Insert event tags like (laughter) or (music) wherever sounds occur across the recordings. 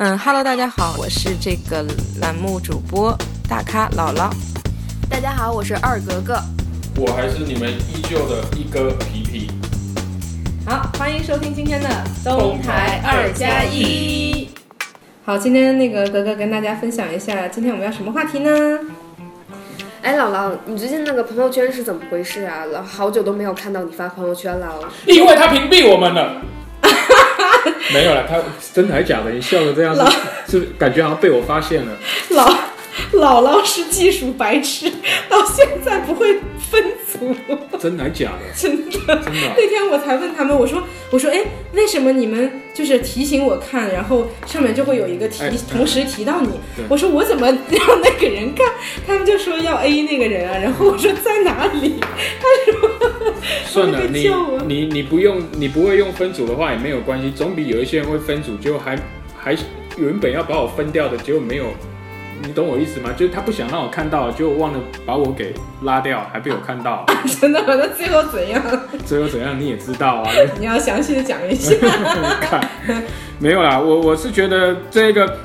嗯，Hello，大家好，我是这个栏目主播大咖姥姥。大家好，我是二格格。我还是你们依旧的一哥皮皮。好，欢迎收听今天的东台二加一。好，今天那个格格跟大家分享一下，今天我们要什么话题呢？哎，姥姥，你最近那个朋友圈是怎么回事啊？老好久都没有看到你发朋友圈了。(laughs) 因为他屏蔽我们了。(laughs) 没有了，他真的还假的？你笑的这样子，是感觉好像被我发现了。老姥姥是技术白痴，到现在不会分组。(laughs) 真的假的？(laughs) 真的，真的。那天我才问他们，我说我说哎，为什么你们就是提醒我看，然后上面就会有一个提，同时提到你。我说我怎么让那个人看？他们就说要 A 那个人啊，然后我说在哪里？他说 (laughs) 算了，你你你不用，你不会用分组的话也没有关系，总比有一些人会分组，就还还原本要把我分掉的，结果没有。你懂我意思吗？就是他不想让我看到，就忘了把我给拉掉，还被我看到。(laughs) 真的？那最后怎样？最后怎样你也知道啊？(laughs) 你要详细的讲一下。(laughs) 看，没有啦，我我是觉得这个。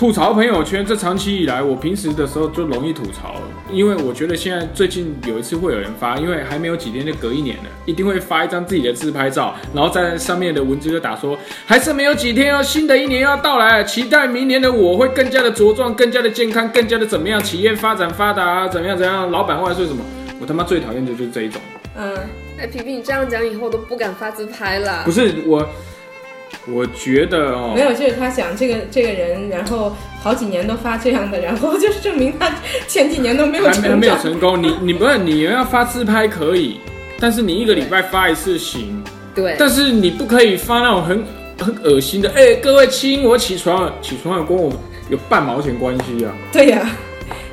吐槽朋友圈，这长期以来，我平时的时候就容易吐槽，因为我觉得现在最近有一次会有人发，因为还没有几天就隔一年了，一定会发一张自己的自拍照，然后在上面的文字就打说，还是没有几天哦，新的一年要到来，期待明年的我会更加的茁壮，更加的健康，更加的怎么样，企业发展发达，怎么样怎样，老板万岁什么，我他妈最讨厌的就是这一种。嗯，哎，皮皮，你这样讲以后我都不敢发自拍了。不是我。我觉得哦，没有，就是他想这个这个人，然后好几年都发这样的，然后就是证明他前几年都没有成还没有成功。你你不是你要发自拍可以，但是你一个礼拜发一次行。对。但是你不可以发那种很很恶心的，哎，各位亲，我起床了，起床了跟我有半毛钱关系啊？对呀。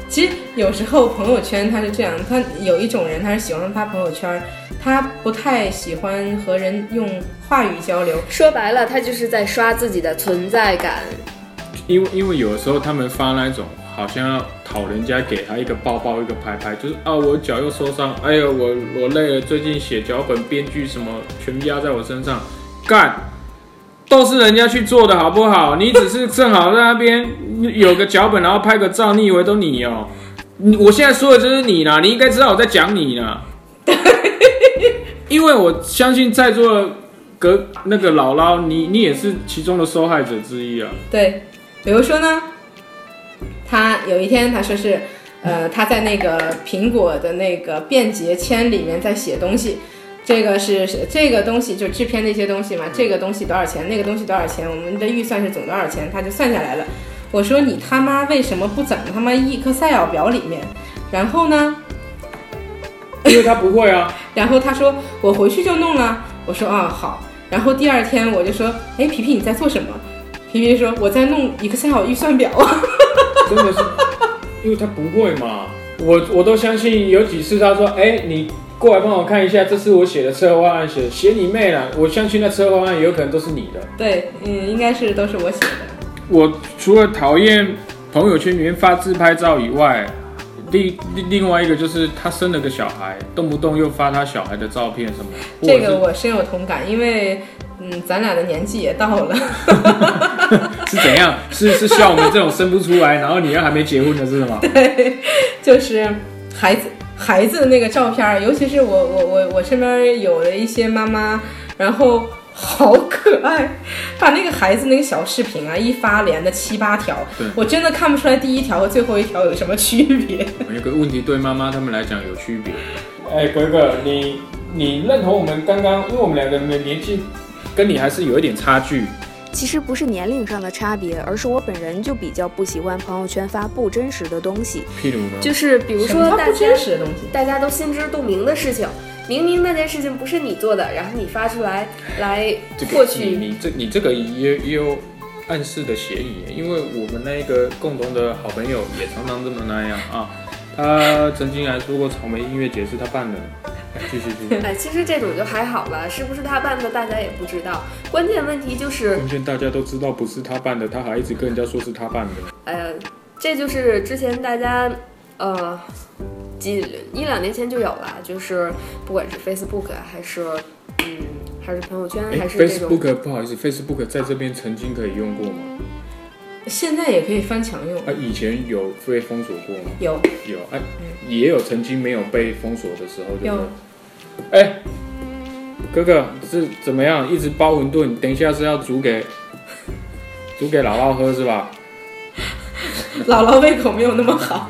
其实有时候朋友圈他是这样，他有一种人他是喜欢发朋友圈，他不太喜欢和人用话语交流。说白了，他就是在刷自己的存在感。因为因为有的时候他们发那种好像要讨人家给他一个抱抱一个拍拍，就是啊我脚又受伤，哎呦我我累了，最近写脚本编剧什么全压在我身上，干，(laughs) 都是人家去做的好不好？你只是正好在那边。有个脚本，然后拍个照，你以为都你哦？你我现在说的就是你啦，你应该知道我在讲你呢。因为我相信在座隔那个姥姥，你你也是其中的受害者之一啊。对，比如说呢，他有一天他说是，呃，他在那个苹果的那个便捷签里面在写东西。这个是这个东西就制片那些东西嘛，这个东西多少钱？那个东西多少钱？我们的预算是总多少钱？他就算下来了。我说你他妈为什么不整他妈 Excel 表里面？然后呢？因为他不会啊。(laughs) 然后他说我回去就弄了。我说啊好。然后第二天我就说，哎皮皮你在做什么？皮皮说我在弄 Excel 预算表。(laughs) 真的是，因为他不会嘛。我我都相信有几次他说，哎你过来帮我看一下，这是我写的策划案，写写你妹了。我相信那策划案也有可能都是你的。对，嗯，应该是都是我写的。我除了讨厌朋友圈里面发自拍照以外，另另另外一个就是他生了个小孩，动不动又发他小孩的照片什么。这个我深有同感，因为嗯，咱俩的年纪也到了。(laughs) 是怎样？是是像我们这种生不出来，然后你又还没结婚的是吗？(laughs) 对，就是孩子孩子的那个照片，尤其是我我我我身边有的一些妈妈，然后。好可爱，把那个孩子那个小视频啊一发连的七八条，我真的看不出来第一条和最后一条有什么区别。有个问题对妈妈他们来讲有区别。哎，哥哥，你你认同我们刚刚，因为我们两个人的年纪跟你还是有一点差距。其实不是年龄上的差别，而是我本人就比较不喜欢朋友圈发不真实的东西。譬如呢？就是比如说不真实的东西，大家都心知肚明的事情。明明那件事情不是你做的，然后你发出来来获取，你这你这个也也有暗示的嫌疑，因为我们那个共同的好朋友也常常这么那样啊。他曾经还说过草莓音乐节是他办的，继续继续。(laughs) 哎，其实这种就还好了，是不是他办的大家也不知道。关键问题就是，关键大家都知道不是他办的，他还一直跟人家说是他办的。哎呀，这就是之前大家呃。几一两年前就有了，就是不管是 Facebook 啊还是嗯还是朋友圈哎还是。，Facebook 不好意思，Facebook 在这边曾经可以用过吗？现在也可以翻墙用，啊，以前有被封锁过吗？有有，哎、也有曾经没有被封锁的时候，对不有？哎、哥哥是怎么样？一直包馄饨，等一下是要煮给煮给姥姥喝是吧？(laughs) 姥姥胃口没有那么好。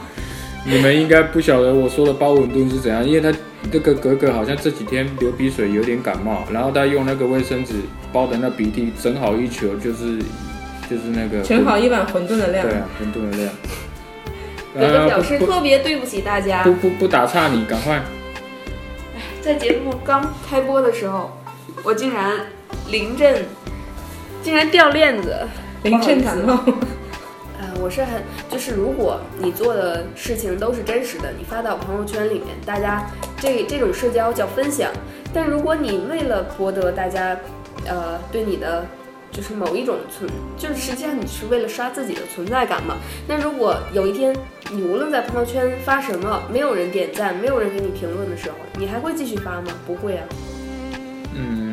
你们应该不晓得我说的包馄饨是怎样，因为他这个格格好像这几天流鼻水，有点感冒，然后他用那个卫生纸包的那鼻涕整好一球，就是就是那个盛好一碗馄饨的量对。啊，馄饨的量。哥哥表示特别对不起大家不，不不打岔你，赶快。在节目刚开播的时候，我竟然临阵，竟然掉链子。临阵感冒，呃，我是很，就是如果你做的事情都是真实的，你发到朋友圈里面，大家这这种社交叫分享。但如果你为了博得大家，呃，对你的就是某一种存，就是实际上你是为了刷自己的存在感嘛。那如果有一天你无论在朋友圈发什么，没有人点赞，没有人给你评论的时候，你还会继续发吗？不会啊。嗯，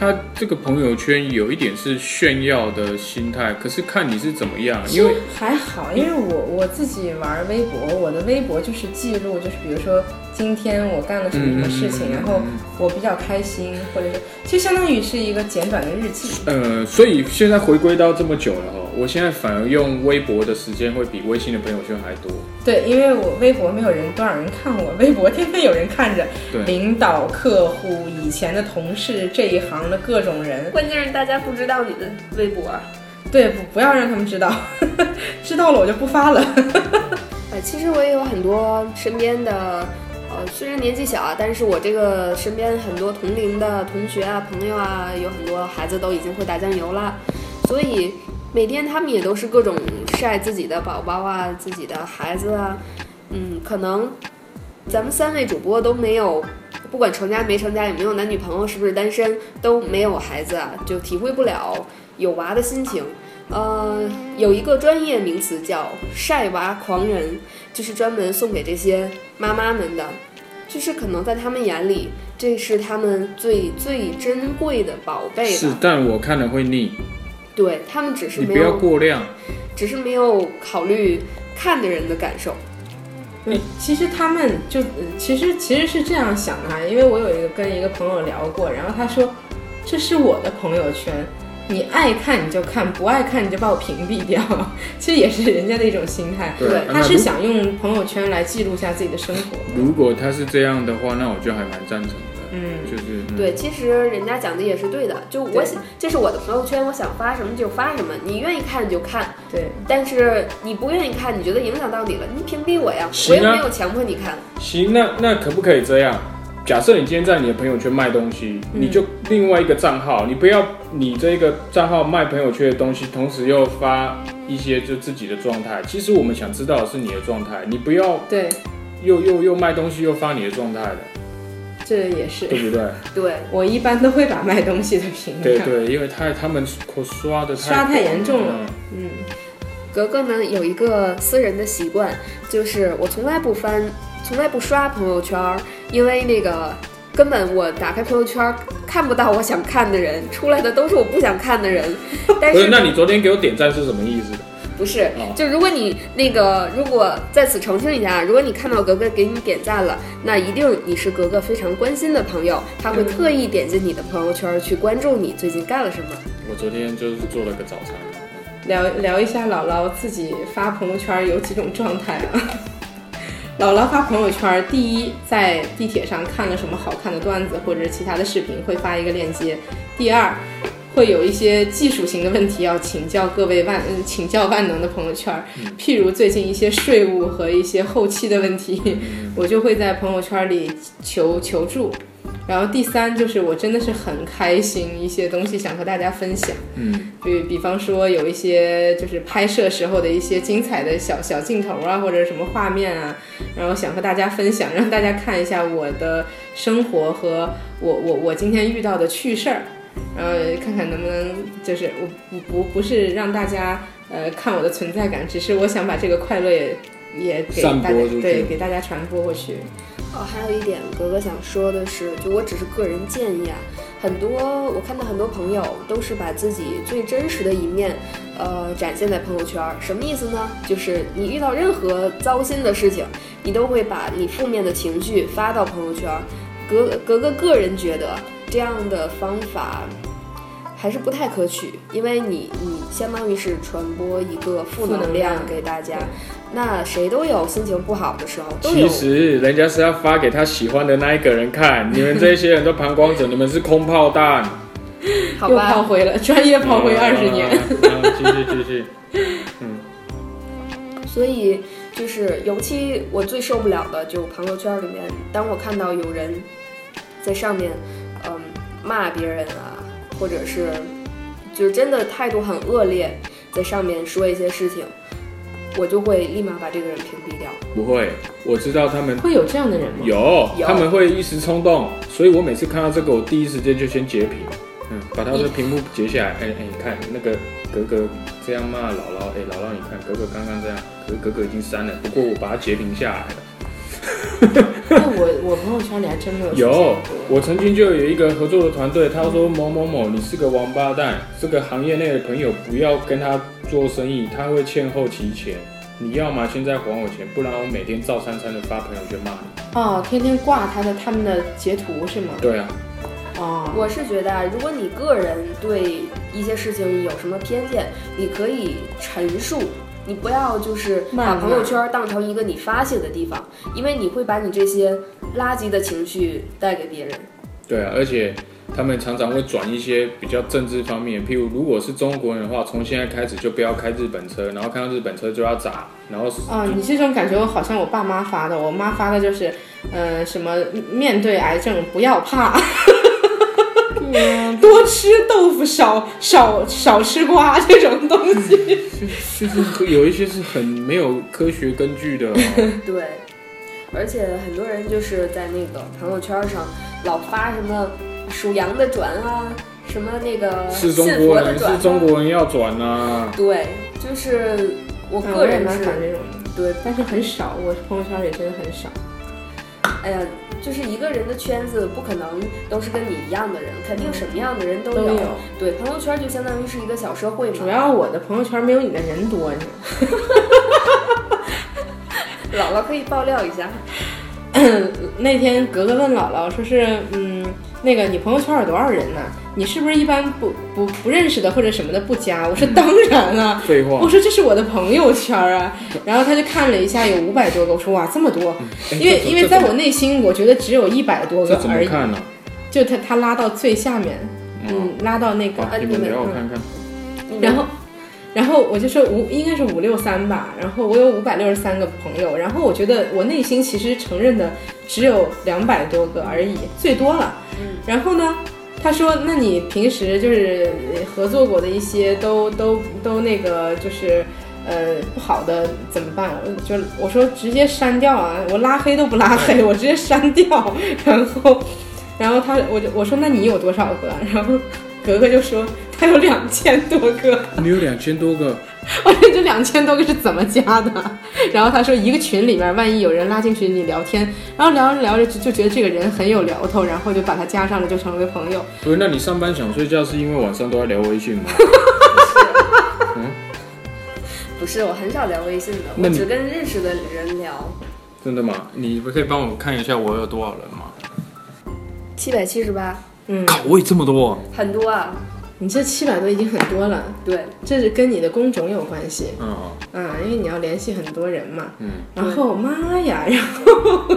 他这个朋友圈有一点是炫耀的心态，可是看你是怎么样，因为还好，因为我我自己玩微博，我的微博就是记录，就是比如说今天我干了什么什么事情，嗯然后我比较开心，或者是就相当于是一个简短的日记。呃，所以现在回归到这么久了哈，我现在反而用微博的时间会比微信的朋友圈还多。对，因为我微博没有人多少人看我，微博天天有人看着，对领导、客户、以前的同事这一行的各种人，关键是大家不知道你的微博啊。对，不不要让他们知道，(laughs) 知道了我就不发了。呃，(laughs) 其实我也有很多身边的，呃，虽然年纪小啊，但是我这个身边很多同龄的同学啊、朋友啊，有很多孩子都已经会打酱油了，所以每天他们也都是各种晒自己的宝宝啊、自己的孩子啊，嗯，可能咱们三位主播都没有。不管成家没成家，有没有男女朋友，是不是单身，都没有孩子啊，就体会不了有娃的心情。呃，有一个专业名词叫“晒娃狂人”，就是专门送给这些妈妈们的，就是可能在他们眼里，这是他们最最珍贵的宝贝是了。，但我看了会腻，对他们只是你不要没有，过量。只是没有考虑看的人的感受。对，其实他们就，呃其实其实是这样想的哈，因为我有一个跟一个朋友聊过，然后他说，这是我的朋友圈，你爱看你就看，不爱看你就把我屏蔽掉，(laughs) 其实也是人家的一种心态，对他是想用朋友圈来记录下自己的生活。如果他是这样的话，那我就还蛮赞成的。嗯，就是、嗯、对，其实人家讲的也是对的，就我想，这是我的朋友圈，我想发什么就发什么，你愿意看就看，对，但是你不愿意看，你觉得影响到你了，你屏蔽我呀，我又没有强迫你看。行，那那可不可以这样？假设你今天在你的朋友圈卖东西，嗯。你就另外一个账号，你不要你这个账号卖朋友圈的东西，同时又发一些就自己的状态。其实我们想知道的是你的状态，你不要对，又又又卖东西又发你的状态的，这也是。对不对？(laughs) 对，我一般都会把卖东西的屏掉。对对，因为他他们刷的刷太严重了。嗯。嗯，格格呢有一个私人的习惯，就是我从来不翻，从来不刷朋友圈儿，因为那个根本我打开朋友圈儿看不到我想看的人，出来的都是我不想看的人。(laughs) 但不是，那你昨天给我点赞是什么意思？不是哦，就如果你那个，如果在此澄清一下，如果你看到格格给你点赞了，那一定你是格格非常关心的朋友，他会特意点进你的朋友圈儿去关注你最近干了什么。我昨天就是做了个早餐。聊聊一下姥姥自己发朋友圈有几种状态啊。姥姥发朋友圈，第一，在地铁上看了什么好看的段子或者其他的视频，会发一个链接；第二，会有一些技术型的问题要请教各位万嗯请教万能的朋友圈，譬如最近一些税务和一些后期的问题，我就会在朋友圈里求求助。然后第三就是我真的是很开心，一些东西想和大家分享。嗯，比比方说有一些就是拍摄时候的一些精彩的小小镜头啊，或者什么画面啊，然后想和大家分享，让大家看一下我的生活和我我我今天遇到的趣事儿，然后看看能不能就是我不不不是让大家呃看我的存在感，只是我想把这个快乐也也给大家对给大家传播过去。哦，还有一点，格格想说的是，就我只是个人建议啊，很多我看到很多朋友都是把自己最真实的一面，呃，展现在朋友圈儿。什么意思呢？就是你遇到任何糟心的事情，你都会把你负面的情绪发到朋友圈儿。格格格个人觉得这样的方法还是不太可取，因为你你相当于是传播一个负负能量给大家。那谁都有心情不好的时候，都有其实人家是要发给他喜欢的那一个人看，你们这些人都旁观者，你们是空炮弹。又 (laughs) 好吧？炮灰了，专业炮灰 (laughs) 二十年。继续继续。嗯 (laughs) 所以就是，尤其我最受不了的，就朋友圈里面，当我看到有人在上面，嗯，骂别人啊，或者是就是真的态度很恶劣，在上面说一些事情，我就会立马把这个人屏蔽掉。不会，我知道他们会有这样的人吗？有，有他们会一时冲动，所以我每次看到这个，我第一时间就先截屏，嗯，把他的屏幕截下来。哎哎，你看那个格格这样骂姥姥，哎，姥姥你看格格刚刚这样，可是格格已经删了，不过我把它截屏下来了。(laughs) 那我我朋友圈里还真没有有，我曾经就有一个合作的团队，他说某某某，你是个王八蛋，这个行业内的朋友不要跟他做生意，他会欠后期钱。你要么现在还我钱，不然我每天照三餐的发朋友圈骂你。哦，天天挂他的他们的截图是吗？对啊，哦，我是觉得啊，如果你个人对一些事情有什么偏见，你可以陈述。你不要就是把朋友圈当成一个你发泄的地方，因为你会把你这些垃圾的情绪带给别人。对啊，而且他们常常会转一些比较政治方面，譬如如果是中国人的话，从现在开始就不要开日本车，然后看到日本车就要砸，然后啊，你这种感觉好像我爸妈发的，我妈发的就是，呃，什么面对癌症不要怕，(laughs) 多吃豆腐，少少少吃瓜这种东西。就是有一些是很没有科学根据的、哦。(laughs) 对，而且很多人就是在那个朋友圈上老发什么属羊的转啊，什么那个是中国人，的转、啊，是中国人要转呐、对，就是我嗯个人是我也蛮反这种，对，但是很少，我朋友圈里真的很少。哎呀，就是一个人的圈子不可能都是跟你一样的人，肯定什么样的人都有。都有对，朋友圈就相当于是一个小社会嘛。主要我的朋友圈没有你的人多，你知道吗 (laughs) 姥姥可以爆料一下，(coughs) 那天格格问姥姥说是，嗯，那个你朋友圈有多少人呢？你是不是一般不不不认识的或者什么的不加？我说当然了。(laughs) 废话我，说这是我的朋友圈啊，(laughs) 然后他就看了一下，有五百多个。我说哇，这么多，哎因为因为在我内心，我觉得只有一百多个而已。怎么看呢、就他他拉到最下面，嗯，嗯，拉到那个好，你们聊我看看。然后，然后我就说五应该是五六三吧，然后我有五百六十三个朋友，然后我觉得我内心其实承认的只有两百多个而已，最多了。然后呢，他说那你平时就是合作过的一些都都都那个就是。呃，不好的怎么办？就我说直接删掉啊，我拉黑都不拉黑，我直接删掉。然后，然后他我就我说那你有多少个？然后格格就说他有两千多个。你有两千多个，(laughs) 我说这两千多个是怎么加的？然后他说一个群里面，万一有人拉进群里聊天，然后聊着聊着就就觉得这个人很有聊头，然后就把他加上了，就成为朋友。不是？那你上班想睡觉是因为晚上都在聊微信吗？(laughs) 不是，我很少聊微信的，我只跟认识的人聊。真的吗？你不可以帮我看一下我有多少人吗？七百七十八，嗯，靠，我也这么多。很多啊。你这七百多已经很多了，对，这是跟你的工种有关系。嗯嗯，因为你要联系很多人嘛。嗯，然后妈呀，然后 (laughs)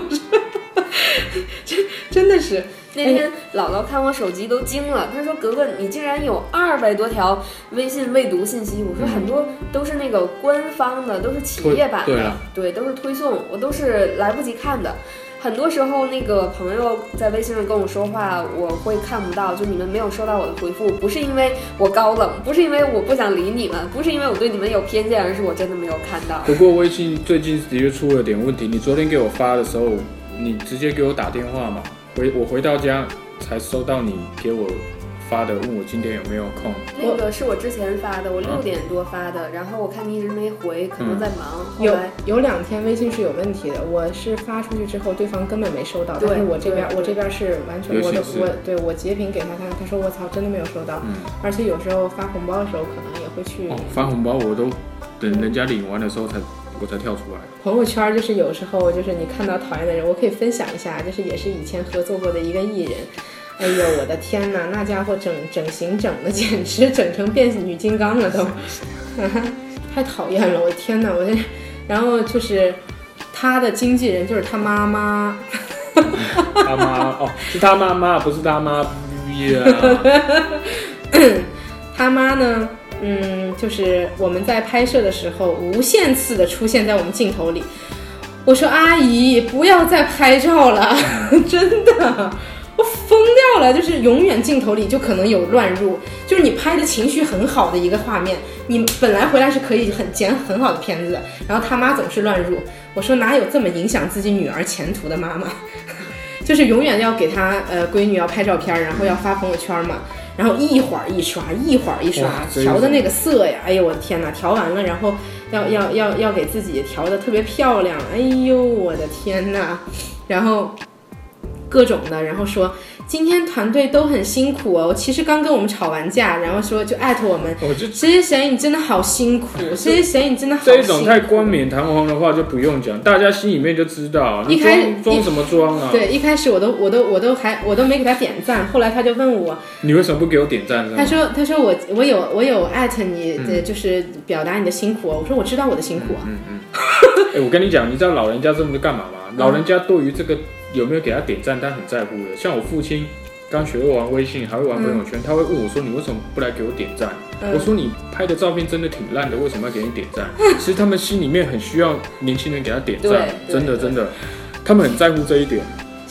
这真的是。那天姥姥看我手机都惊了，她说：“格格，你竟然有二百多条微信未读信息。”我说：“很多都是那个官方的，都是企业版的。推对啊，对，都是推送，我都是来不及看的。很多时候，那个朋友在微信上跟我说话，我会看不到，就你们没有收到我的回复，不是因为我高冷，不是因为我不想理你们，不是因为我对你们有偏见，而是我真的没有看到。不过微信最近的确出了点问题。你昨天给我发的时候，你直接给我打电话嘛，回我回到家才收到你给我发的，问我今天有没有空。那个是我之前发的，我嗯六点多发的，然后我看你一直没回，可能在忙。后有有两天微信是有问题的，我是发出去之后，对方根本没收到，对但是我这边我这边是完全我的我对我截屏给他看，他说我操，真的没有收到，嗯，而且有时候发红包的时候可能也会去哦，发红包我都等人家领完的时候才我才跳出来。朋友圈，就是有时候就是你看到讨厌的人，我可以分享一下，就是也是以前合作过的一个艺人。哎呦，我的天呐，那家伙整整形整的简直整成变女金刚了都，(laughs) 太讨厌了！我的天呐，我这，然后就是他的经纪人就是他妈妈，(laughs) 他妈哦，是他妈妈，不是他妈呀。(laughs) 他妈呢，嗯，就是我们在拍摄的时候，无限次的出现在我们镜头里。我说阿姨，不要再拍照了，真的，我疯掉了。就是永远镜头里就可能有乱入，就是你拍的情绪很好的一个画面，你本来回来是可以很剪很好的片子的，然后他妈总是乱入。我说哪有这么影响自己女儿前途的妈妈？(laughs) 就是永远要给她呃闺女要拍照片，然后要发朋友圈嘛。然后一会儿一刷，一会儿一刷调的那个色呀，哎呦我的天呐，调完了，然后要要要要给自己调的特别漂亮，哎呦我的天呐，然后各种的，然后说今天团队都很辛苦哦，其实刚跟我们吵完架，然后说就艾特我们，我就谁谁谁你真的好辛苦，(laughs) 谁谁谁你真的好这辛苦，这种太冠冕堂皇的话就不用讲，大家心里面就知道。你一开装装什么装啊？对，一开始我都我都我都还我都没给他点赞，后来他就问我，你为什么不给我点赞呢？他说他说我我有我有艾特你的，嗯就是表达你的辛苦哦。我说我知道我的辛苦啊，嗯嗯。(laughs) 哎、我跟你讲，你知道老人家这么干嘛吗？老人家对于这个有没有给他点赞，他很在乎的。像我父亲刚学会玩微信，还会玩朋友圈，他会问我说：“你为什么不来给我点赞？”嗯我说：“你拍的照片真的挺烂的，为什么要给你点赞？”其实他们心里面很需要年轻人给他点赞，真的真的，他们很在乎这一点。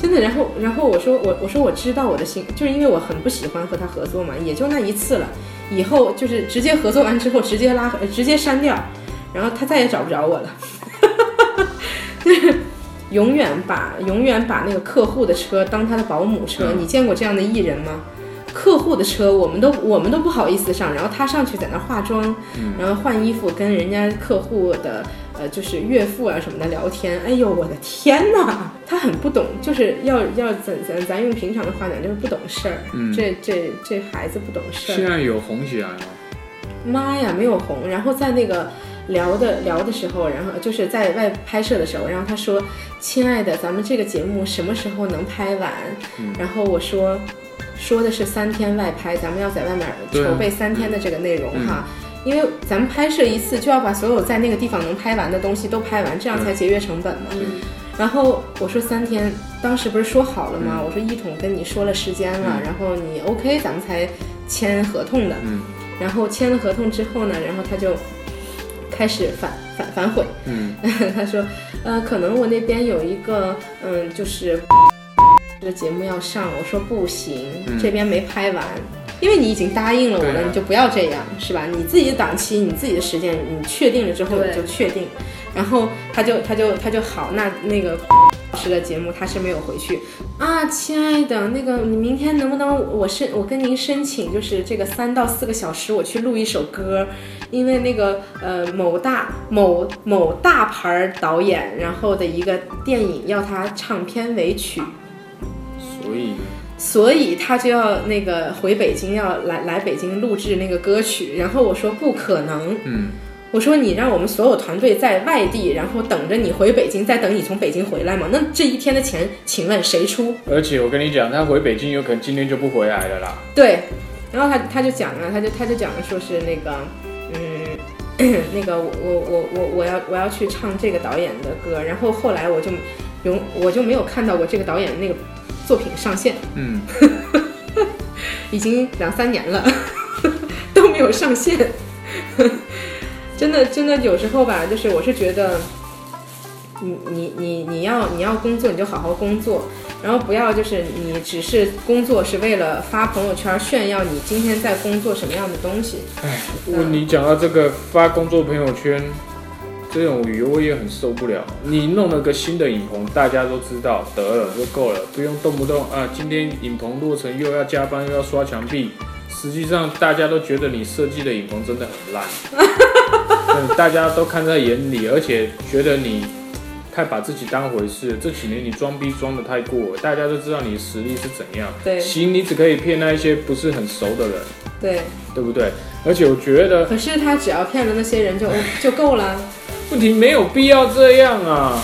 真的。然后然后我说我我说我知道我的心，就是因为我很不喜欢和他合作嘛，也就那一次了。以后就是直接合作完之后直接拉直接删掉，然后他再也找不着我了。(laughs) 就是永远把永远把那个客户的车当他的保姆车，嗯你见过这样的艺人吗？客户的车我们都我们都不好意思上，然后他上去在那化妆，嗯然后换衣服跟人家客户的呃就是岳父啊什么的聊天。哎呦我的天哪，他很不懂，就是要要咱咱咱用平常的话讲就是不懂事儿。嗯这这这孩子不懂事儿。现在有红起来吗？妈呀，没有红。然后在那个聊的聊的时候，然后就是在外拍摄的时候，然后他说：“亲爱的，咱们这个节目什么时候能拍完？”嗯然后我说：“说的是三天外拍，咱们要在外面筹备三天的这个内容嗯哈。因为咱们拍摄一次就要把所有在那个地方能拍完的东西都拍完，这样才节约成本嘛。嗯，然后我说三天，当时不是说好了吗？我说一统跟你说了时间了，嗯然后你 OK，咱们才签合同的。嗯然后签了合同之后呢，然后他就开始反反反悔，嗯，(laughs) 他说，呃，可能我那边有一个，嗯，就是这个节目要上，我说不行，嗯这边没拍完。因为你已经答应了我了，啊你就不要这样，是吧？你自己的档期，你自己的时间，你确定了之后你就确定。然后他就他就他就好，那那个老师的节目他是没有回去。啊，亲爱的，那个你明天能不能我申我跟您申请，就是这个三到四个小时我去录一首歌，因为那个呃某大某某大牌导演，然后的一个电影要他唱片尾曲，所以所以他就要那个回北京，要来来北京录制那个歌曲。然后我说不可能，嗯，我说你让我们所有团队在外地，然后等着你回北京，再等你从北京回来吗？那这一天的钱，请问谁出？而且我跟你讲，他回北京有可能今天就不回来了啦。对，然后他他就讲啊，他就他就讲说是那个，嗯，(clears throat) 那个我我我我我要我要去唱这个导演的歌，然后后来我就永我就没有看到过这个导演那个作品上线，嗯，(laughs) 已经两三年了 (laughs) 都没有上线，真的真的有时候吧，就是我是觉得。你你你你要你要工作你就好好工作，然后不要就是你只是工作是为了发朋友圈炫耀你今天在工作什么样的东西。哎，我你讲到这个发工作朋友圈这种旅游，我也很受不了。你弄了个新的影棚，大家都知道，得了就够了，不用动不动啊，今天影棚落成又要加班又要刷墙壁，实际上大家都觉得你设计的影棚真的很烂，嗯大家都看在眼里，而且觉得你太把自己当回事。这几年你装逼装的太过了，大家都知道你实力是怎样。对行，你只可以骗那一些不是很熟的人，对，对不对？而且我觉得可是他只要骗了那些人就 (laughs) 就够了。问题没有必要这样啊！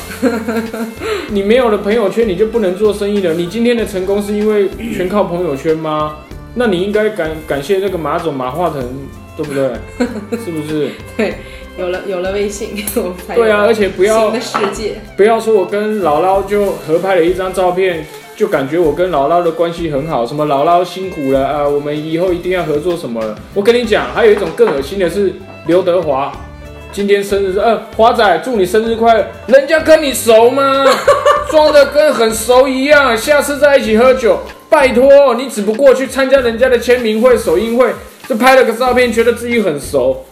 (laughs) 你没有了朋友圈，你就不能做生意了。你今天的成功是因为全靠朋友圈吗？那你应该感感谢那个马总马化腾，对不对？(laughs) 是不是？对，有了有了微信，(laughs) 我们才对啊，而且不要新的世界。不要说我跟姥姥就合拍了一张照片，就感觉我跟姥姥的关系很好，什么姥姥辛苦了啊，我们以后一定要合作什么了。我跟你讲，还有一种更恶心的是刘德华。今天生日，呃，华仔，祝你生日快乐！人家跟你熟吗？(laughs) 装的跟很熟一样，下次再一起喝酒。拜托，你只不过去参加人家的签名会、首映会，就拍了个照片，觉得自己很熟，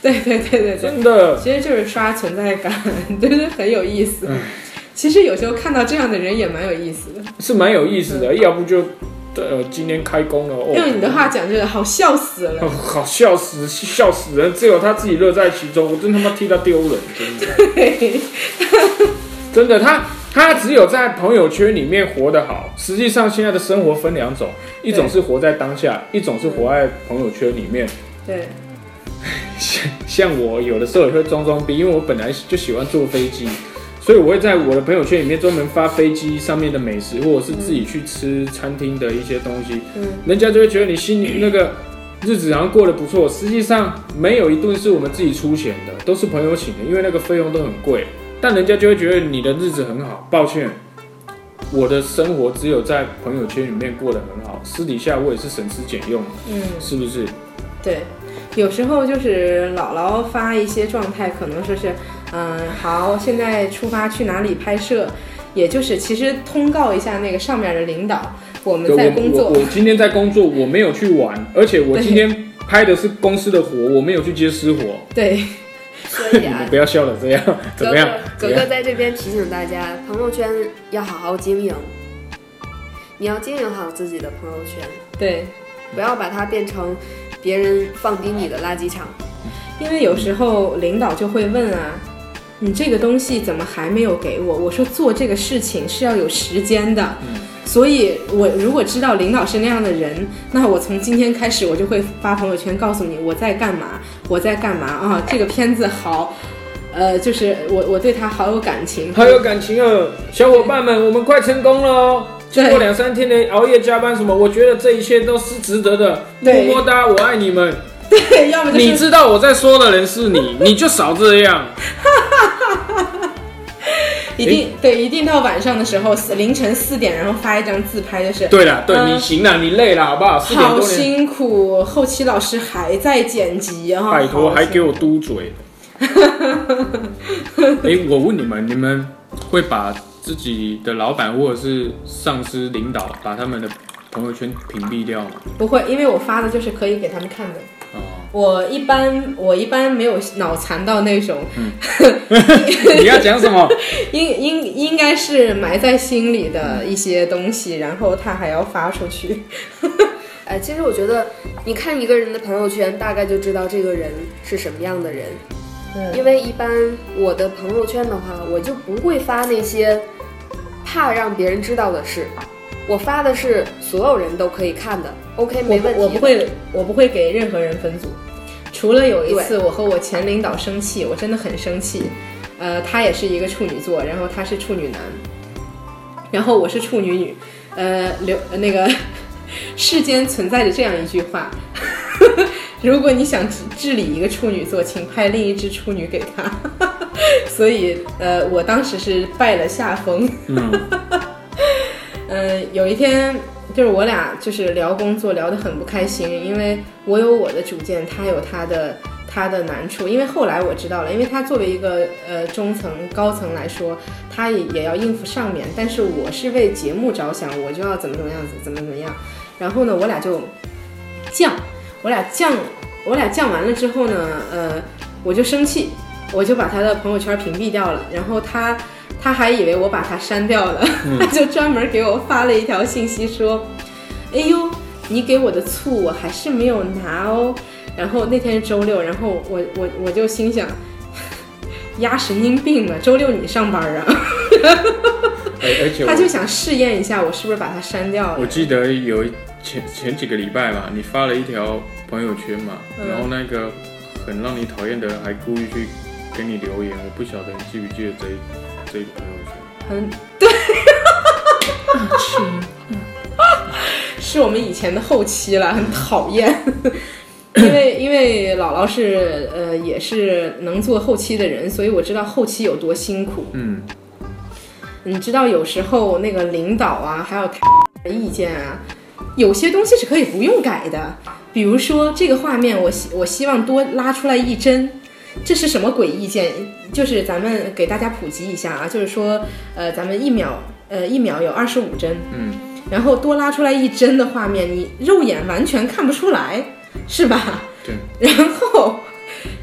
对对对对对，真的。其实就是刷存在感，对对，很有意思嗯。其实有时候看到这样的人也蛮有意思的。是蛮有意思的，要不就，呃，今天开工了哦。用你的话讲，就是好笑死了。哦，(laughs) 好笑死，笑死人！只有他自己乐在其中，我真他妈替他丢人，真的，(laughs) 真的，他他只有在朋友圈里面活得好。实际上，现在的生活分两种，一种是活在当下，一种是活在朋友圈里面。对 (laughs) 像像我有的时候也会装装逼，因为我本来就喜欢坐飞机，所以我会在我的朋友圈里面专门发飞机上面的美食，或者是自己去吃餐厅的一些东西。嗯，人家就会觉得你心里那个日子好像过得不错，实际上没有一顿是我们自己出钱的，都是朋友请的，因为那个费用都很贵。但人家就会觉得你的日子很好。抱歉，我的生活只有在朋友圈里面过得很好，私底下我也是省吃俭用，嗯，是不是？对。有时候就是姥姥发一些状态，可能说是，嗯，好，现在出发去哪里拍摄，也就是其实通告一下那个上面的领导，我们在工作。我我我今天在工作，我没有去玩，而且我今天拍的是公司的活，我没有去接私活。对，所以啊你们不，要笑了这样，(laughs) 怎格格么样？怎么样？格格在这边提醒大家，朋友圈要好好经营，你要经营好自己的朋友圈，对，不要把它变成别人放低你的垃圾场。因为有时候领导就会问啊，你这个东西怎么还没有给我？我说做这个事情是要有时间的，所以我如果知道领导是那样的人，那我从今天开始我就会发朋友圈告诉你我在干嘛，我在干嘛啊，这个片子好。呃，就是我我对他好有感情，好有感情哦，小伙伴们，我们快成功了哦！经过两三天的熬夜加班什么，我觉得这一切都是值得的。么么哒，我爱你们。对，要么就是你知道我在说的人是你，你就少这样。(laughs) 一定对，一定到晚上的时候，四凌晨四点，然后发一张自拍，就是对了，对嗯你行了，你累了，好不好？好，辛苦，后期老师还在剪辑啊，拜托，还给我嘟嘴。(laughs) 哎，我问你们，你们会把自己的老板或者是上司、领导把他们的朋友圈屏蔽掉吗？不会，因为我发的就是可以给他们看的。哦，我一般我一般没有脑残到那种，(laughs) 你要讲什么？(laughs) 应应应该是埋在心里的一些东西，然后他还要发出去。(laughs) 哎，其实我觉得，你看一个人的朋友圈，大概就知道这个人是什么样的人。嗯因为一般我的朋友圈的话，我就不会发那些怕让别人知道的事，我发的是所有人都可以看的，OK 没问题。我我不会，我不会给任何人分组，除了有一次我和我前领导生气，我真的很生气。呃，他也是一个处女座，然后他是处女男，然后我是处女女。呃，刘呃那个世间存在着这样一句话。(laughs) 如果你想治治理一个处女座，请派另一只处女给他。(laughs) 所以，呃，我当时是败了下风。(laughs) 嗯，嗯，有一天就是我俩就是聊工作聊得很不开心，因为我有我的主见，他有他的他的难处。因为后来我知道了，因为他作为一个呃中层高层来说，他也也要应付上面，但是我是为节目着想，我就要怎么怎么样子，怎么怎么样。然后呢，我俩就犟，我俩犟，我俩犟完了之后呢，呃，我就生气，我就把他的朋友圈屏蔽掉了，然后他。他还以为我把他删掉了，(laughs) 他就专门给我发了一条信息说：“哎呦，你给我的醋我还是没有拿哦。然后那天是周六，然后我我我就心想，(laughs) 压神经病了，周六你上班啊？(laughs) 而而且他就想试验一下我是不是把它删掉了。我记得有一前前几个礼拜嘛，你发了一条朋友圈嘛，嗯然后那个很让你讨厌的人还故意去给你留言，我不晓得你记不记得这一这一个朋友圈。很 (laughs) 对，(laughs) 是我们以前的后期了，很讨厌。(laughs) 因为因为姥姥是呃也是能做后期的人，所以我知道后期有多辛苦。嗯，你知道有时候那个领导啊，还有他的意见啊，有些东西是可以不用改的。比如说这个画面我希我希望多拉出来一帧，这是什么鬼意见？就是咱们给大家普及一下啊，就是说呃咱们一秒呃一秒有二十五帧，嗯，然后多拉出来一帧的画面，你肉眼完全看不出来，是吧？对。然后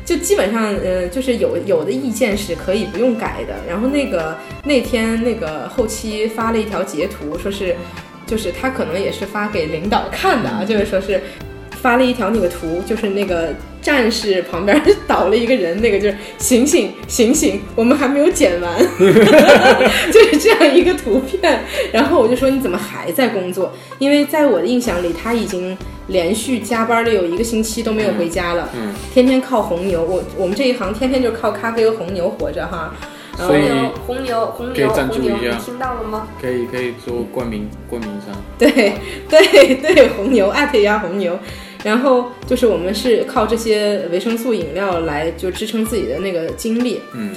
就基本上，呃，就是有有的意见是可以不用改的。然后那个那天那个后期发了一条截图，说是就是他可能也是发给领导看的啊，就是说是发了一条那个图，就是那个战士旁边倒了一个人，那个就是醒醒醒醒，我们还没有剪完，(laughs) 就是这样一个图片。然后我就说你怎么还在工作？因为在我的印象里，他已经连续加班了有一个星期都没有回家了，嗯天天靠红牛。我我们这一行天天就靠咖啡和红牛活着哈。所以红牛红牛红牛红牛，赞助一下你听到了吗？可以可以做冠名冠名商。对对对，红牛艾特一下红牛。然后就是我们是靠这些维生素饮料来就支撑自己的那个精力。嗯，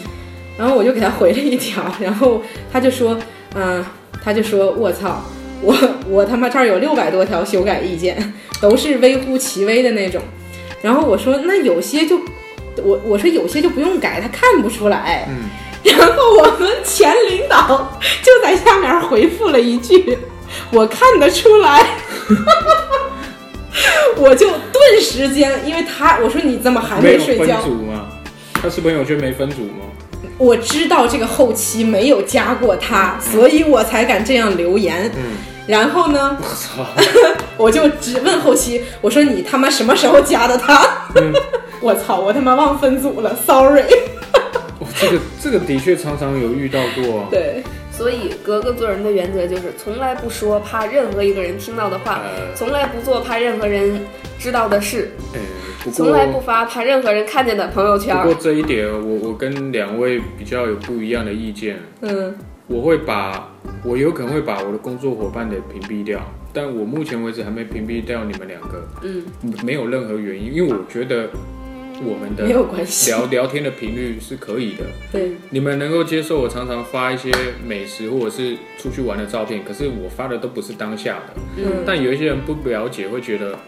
然后我就给他回了一条，然后他就说，嗯、他就说我操，我我他妈这儿有六百多条修改意见，都是微乎其微的那种。然后我说那有些就，我我说有些就不用改，他看不出来。嗯，然后我们前领导就在下面回复了一句：“ (laughs) 我看得出来。” (laughs) 我就顿时间，因为他我说你怎么还没睡觉？组吗？他是朋友圈没分组吗？我知道这个后期没有加过他，所以我才敢这样留言。嗯，然后呢，我操，(laughs) 我就只问后期，我说你他妈什么时候加的他？嗯 (laughs) 我操，我他妈忘分组了，sorry。哇，这个这个的确常常有遇到过。对，所以格格做人的原则就是从来不说怕任何一个人听到的话，呃，从来不做怕任何人知道的事，从来不发怕任何人看见的朋友圈不。过这一点，我我跟两位比较有不一样的意见。嗯我会把，我有可能会把我的工作伙伴的屏蔽掉，但我目前为止还没屏蔽掉你们两个，嗯，没有任何原因，因为我觉得我们的没有关系。聊聊天的频率是可以的。对，你们能够接受我常常发一些美食或者是出去玩的照片，可是我发的都不是当下的。嗯，但有一些人不了解，会觉得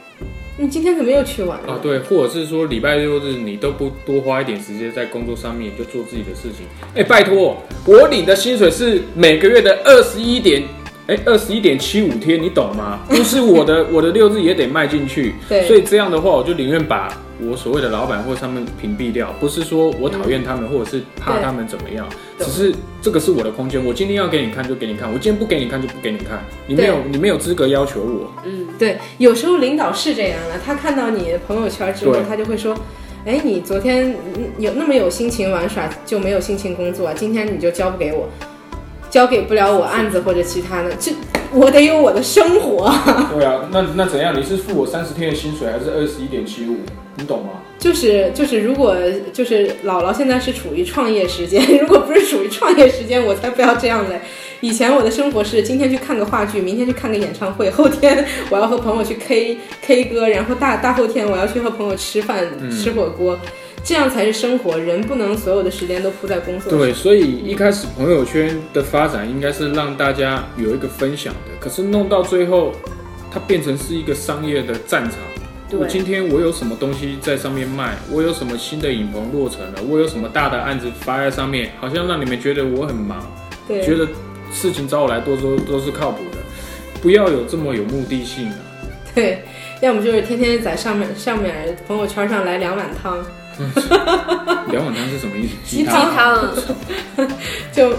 你今天怎么又去玩了？啊，对，或者是说礼拜六日你都不多花一点时间在工作上面，就做自己的事情。哎，拜托，我领的薪水是每个月的二十一点，哎，二十一点七五天，你懂吗？(laughs) 就是我的我的六日也得卖进去。对。所以这样的话，我就宁愿把我所谓的老板或他们屏蔽掉，不是说我讨厌他们，或者是怕他们怎么样，只是这个是我的空间，我今天要给你看就给你看，我今天不给你看就不给你看，你没有你没有资格要求我。嗯，对，有时候领导是这样的，他看到你朋友圈之后，他就会说：“哎，你昨天嗯有那么有心情玩耍，就没有心情工作，今天你就交不给我，交给不了我案子或者其他的，这我得有我的生活。(laughs) 对啊，那那怎样？你是付我三十天的薪水，还是二十一点七五？你懂吗？就是就是，如果就是姥姥现在是处于创业时间，(laughs) 如果不是处于创业时间，我才不要这样嘞。以前我的生活是今天去看个话剧，明天去看个演唱会，后天我要和朋友去 K K 歌，然后大大后天我要去和朋友吃饭、嗯吃火锅，这样才是生活。人不能所有的时间都扑在工作上。对，所以一开始朋友圈的发展应该是让大家有一个分享的，可是弄到最后，它变成是一个商业的战场。我今天我有什么东西在上面卖，我有什么新的影棚落成了，我有什么大的案子发在上面，好像让你们觉得我很忙，对觉得事情找我来多都都是靠谱的，不要有这么有目的性啊。对，要么就是天天在上面上面朋友圈上来两碗汤，(laughs) 两碗汤是什么意思？鸡鸡汤，就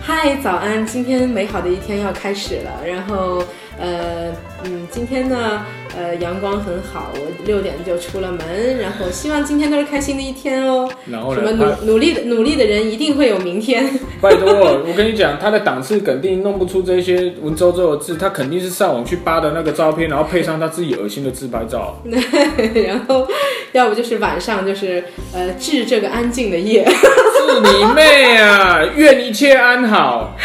嗨，早安！今天美好的一天要开始了。然后，呃，嗯，今天呢，呃，阳光很好，我六点就出了门。然后，希望今天都是开心的一天哦。然后什么？努努力的努力的人一定会有明天。拜托，我跟你讲，他的档次肯定弄不出这些文绉绉的字，他肯定是上网去扒的那个照片，然后配上他自己恶心的自拍照。(laughs) 然后，要不就是晚上就是呃治这个安静的夜。治你妹啊！愿一切安好。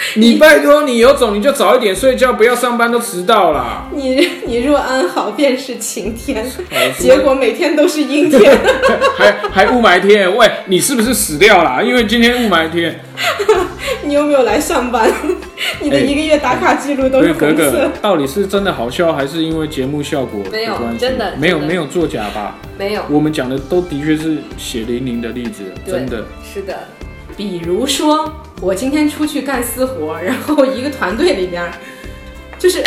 (laughs) 你拜托你有种你就早一点睡觉，不要上班都迟到啦。你你若安好，便是晴天。哎结果每天都是阴天。(laughs) 还还雾霾天，喂，你是不是死掉了？因为今天雾霾天。(laughs) 你有没有来上班？你的一个月打卡记录都是格格红色。，到底是真的好笑，还是因为节目效果没有关系真的没有没有作假吧？没有，我们讲的都的确是血淋淋的例子，真的。是的，比如说，我今天出去干私活，然后一个团队里面，就是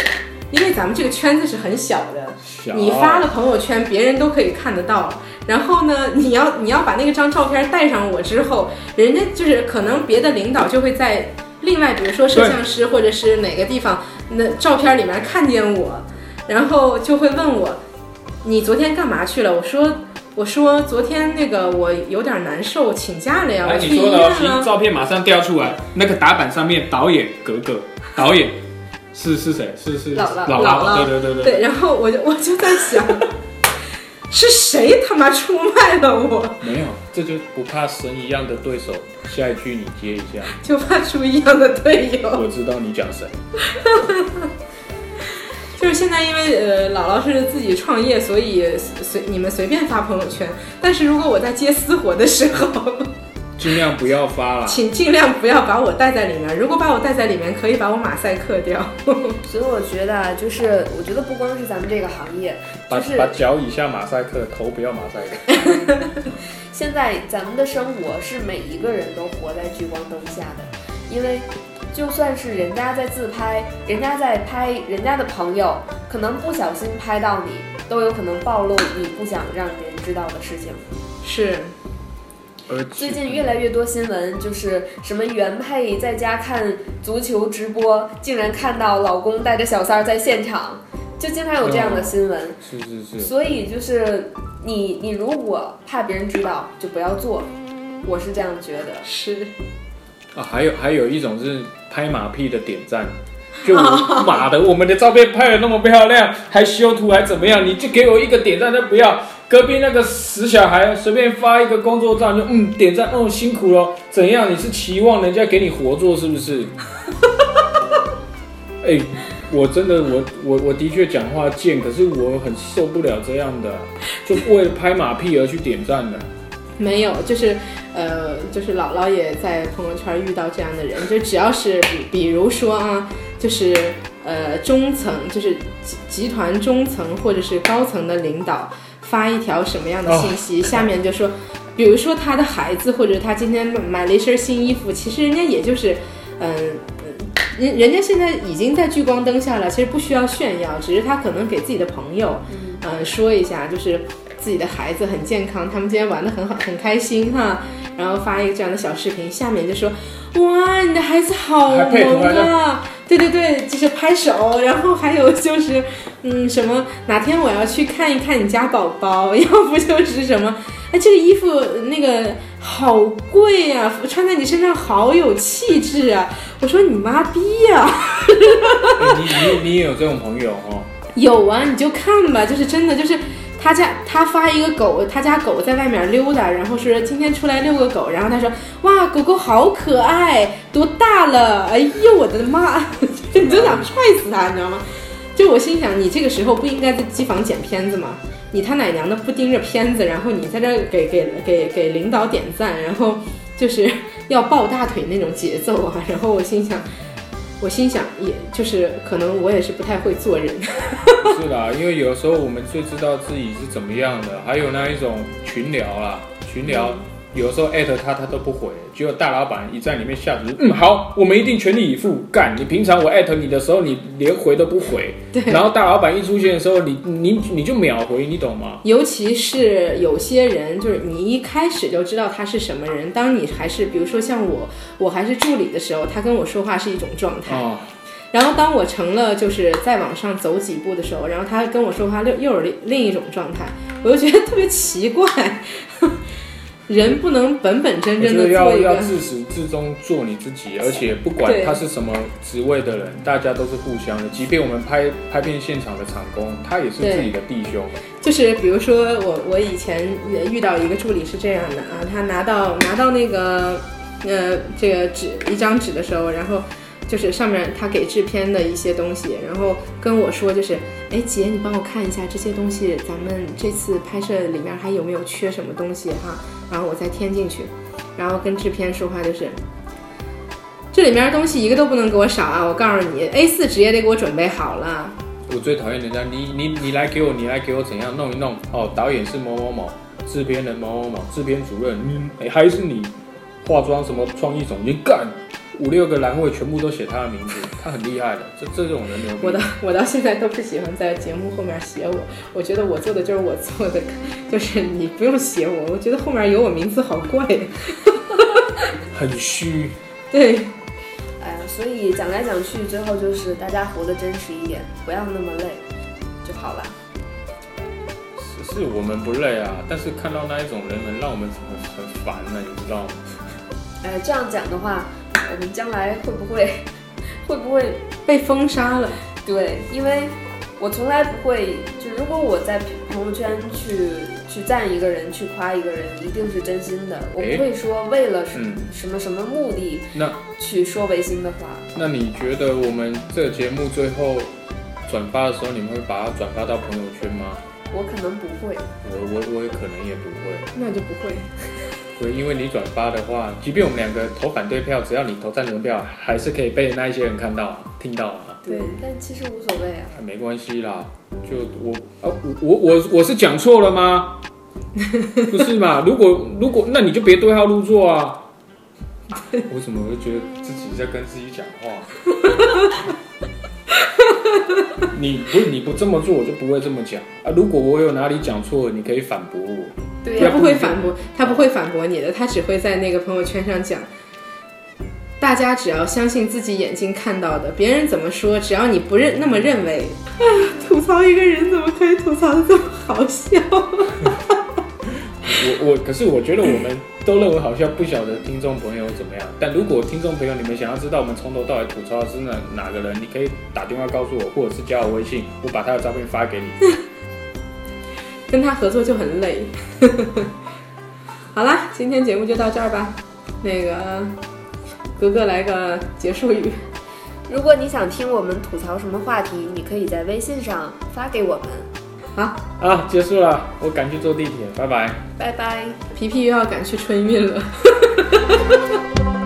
因为咱们这个圈子是很小的，小你发了朋友圈，别人都可以看得到。然后呢，你要你要把那个张照片带上我之后，人家就是可能别的领导就会在另外，比如说摄像师或者是哪个地方，那照片里面看见我，然后就会问我，你昨天干嘛去了？我说。我说昨天那个我有点难受，请假了呀，哎，我去医院了。照片马上调出来，那个打板上面导演格格，导演是是谁？是是姥姥姥姥姥对对对对。对，然后我就我就在想，是谁他妈出卖了我？没有，这就不怕神一样的对手。下一句你接一下，(laughs) 就怕出一样的队友。我知道你讲谁。(laughs) 就是现在，因为呃姥姥是自己创业，所以随你们随便发朋友圈。但是如果我在接私活的时候，(laughs) 尽量不要发了。请尽量不要把我带在里面。如果把我带在里面，可以把我马赛克掉。(laughs) 所以我觉得啊就是，我觉得不光是咱们这个行业，把就是把脚以下马赛克，头不要马赛克。(laughs) 现在咱们的生活是每一个人都活在聚光灯下的，因为就算是人家在自拍，人家在拍人家的朋友，可能不小心拍到你，都有可能暴露你不想让别人知道的事情。是，而最近越来越多新闻，就是什么原配在家看足球直播，竟然看到老公带着小三儿在现场，就经常有这样的新闻。是是是，所以就是你，你如果怕别人知道，就不要做。我是这样觉得。是，啊，还有还有一种是拍马屁的点赞，就我妈的，我们的照片拍的那么漂亮，还修图还怎么样，你就给我一个点赞都不要。隔壁那个死小孩随便发一个工作照，就嗯点赞，哦辛苦了。怎样？你是期望人家给你活做是不是？(laughs) 哎、我真的我我我的确讲话贱，可是我很受不了这样的，就为了拍马屁而去点赞的。没有，就是呃，就是姥姥也在朋友圈遇到这样的人，就只要是比比如说啊，就是呃中层，就是集集团中层或者是高层的领导发一条什么样的信息，下面就说，比如说他的孩子或者他今天买了一身新衣服，其实人家也就是嗯。人人家现在已经在聚光灯下了，其实不需要炫耀，只是他可能给自己的朋友，嗯、说一下，就是自己的孩子很健康，他们今天玩的很好，很开心哈，然后发一个这样的小视频，下面就说哇，你的孩子好萌啊！对对对，就是拍手，然后还有就是，嗯，什么哪天我要去看一看你家宝宝，(laughs) 要不就是什么，哎，这个衣服那个好贵呀、穿在你身上好有气质啊！我说你妈逼呀、哎你你你也有这种朋友哦？(laughs) 有啊，你就看吧，就是真的，就是他家他发一个狗，他家狗在外面溜达，然后说今天出来遛个狗，然后他说哇，狗狗好可爱，多大了？哎呦我的妈，(laughs) 你就想踹死他，你知道吗？就我心想，你这个时候不应该在机房剪片子吗？你他奶娘的不盯着片子，然后你在这给给给给领导点赞，然后就是要抱大腿那种节奏啊。然后我心想，我心想，也就是可能我也是不太会做人。(laughs) 是的，因为有时候我们就知道自己是怎么样的，还有那一种群聊啊，群聊有的时候艾特他他都不回，只有大老板一在里面下毒，嗯好，我们一定全力以赴干。你平常我艾特你的时候，你连回都不回，对然后大老板一出现的时候，你你你就秒回，你懂吗？尤其是有些人，就是你一开始就知道他是什么人。当你还是比如说像我，我还是助理的时候，他跟我说话是一种状态。哦，然后当我成了就是再往上走几步的时候，然后他跟我说话又又有另另一种状态，我就觉得特别奇怪。人不能本本真真的做一个，要要自始至终做你自己，而且不管他是什么职位的人，大家都是互相的。即便我们拍拍片现场的场工，他也是自己的弟兄。就是比如说我我以前也遇到一个助理是这样的啊，他拿到拿到那个呃这个纸一张纸的时候，然后就是上面他给制片的一些东西，然后跟我说就是，哎姐你帮我看一下这些东西，咱们这次拍摄里面还有没有缺什么东西哈，然后我再添进去，然后跟制片说话就是。这里面东西一个都不能给我少啊！我告诉你，A 4纸也得给我准备好了。我最讨厌人家你你你来给我，你来给我怎样弄一弄哦？导演是某某某，制片人某某某，制片主任，你，哎还是你，化妆什么创意总监干，五六个栏位全部都写他的名字，(laughs) 他很厉害的，这这种人牛逼。我到我到现在都不喜欢在节目后面写我，我觉得我做的就是我做的，就是你不用写我，我觉得后面有我名字好怪。(laughs) 很虚，对，哎呀，所以讲来讲去，最后就是大家活得真实一点，不要那么累就好了。是是我们不累啊，但是看到那一种人能让我们很很烦呢、你知道吗？哎，这样讲的话，我们将来会不会会不会被封杀了。对？因为我从来不会，就如果我在朋友圈去去赞一个人，去夸一个人，一定是真心的，我哎不会说为了什嗯什么什么目的那去说违心的话。那你觉得我们这个节目最后转发的时候，你们会把它转发到朋友圈吗？我可能不会，我我我也可能也不会。那就不会。对，因为你转发的话，即便我们两个投反对票，只要你投赞成票，还是可以被那一些人看到、听到啊。对，但其实无所谓啊。啊没关系啦，就我啊，我我我我是讲错了吗？(laughs) 不是嘛？如果如果那你就别对号入座啊。(laughs) 我怎么会觉得自己在跟自己讲话？(laughs) 你不你不这么做，我就不会这么讲啊。如果我有哪里讲错了，你可以反驳我。他对他、不会反驳，他不会反驳你的，他只会在那个朋友圈上讲。大家只要相信自己眼睛看到的，别人怎么说，只要你不认那么认为。(laughs) 哎，吐槽一个人怎么可以吐槽的这么好笑？(laughs) 我我可是我觉得我们都认为好像不晓得听众朋友怎么样，但如果听众朋友你们想要知道我们从头到尾吐槽的是哪哪个人，你可以打电话告诉我，或者是加我微信，我把他的照片发给你。跟他合作就很累。好啦，今天节目就到这儿吧。那个格格来个结束语。如果你想听我们吐槽什么话题，你可以在微信上发给我们。好，啊，结束了，我赶去坐地铁，拜拜。拜拜。皮皮又要赶去春运了。(laughs)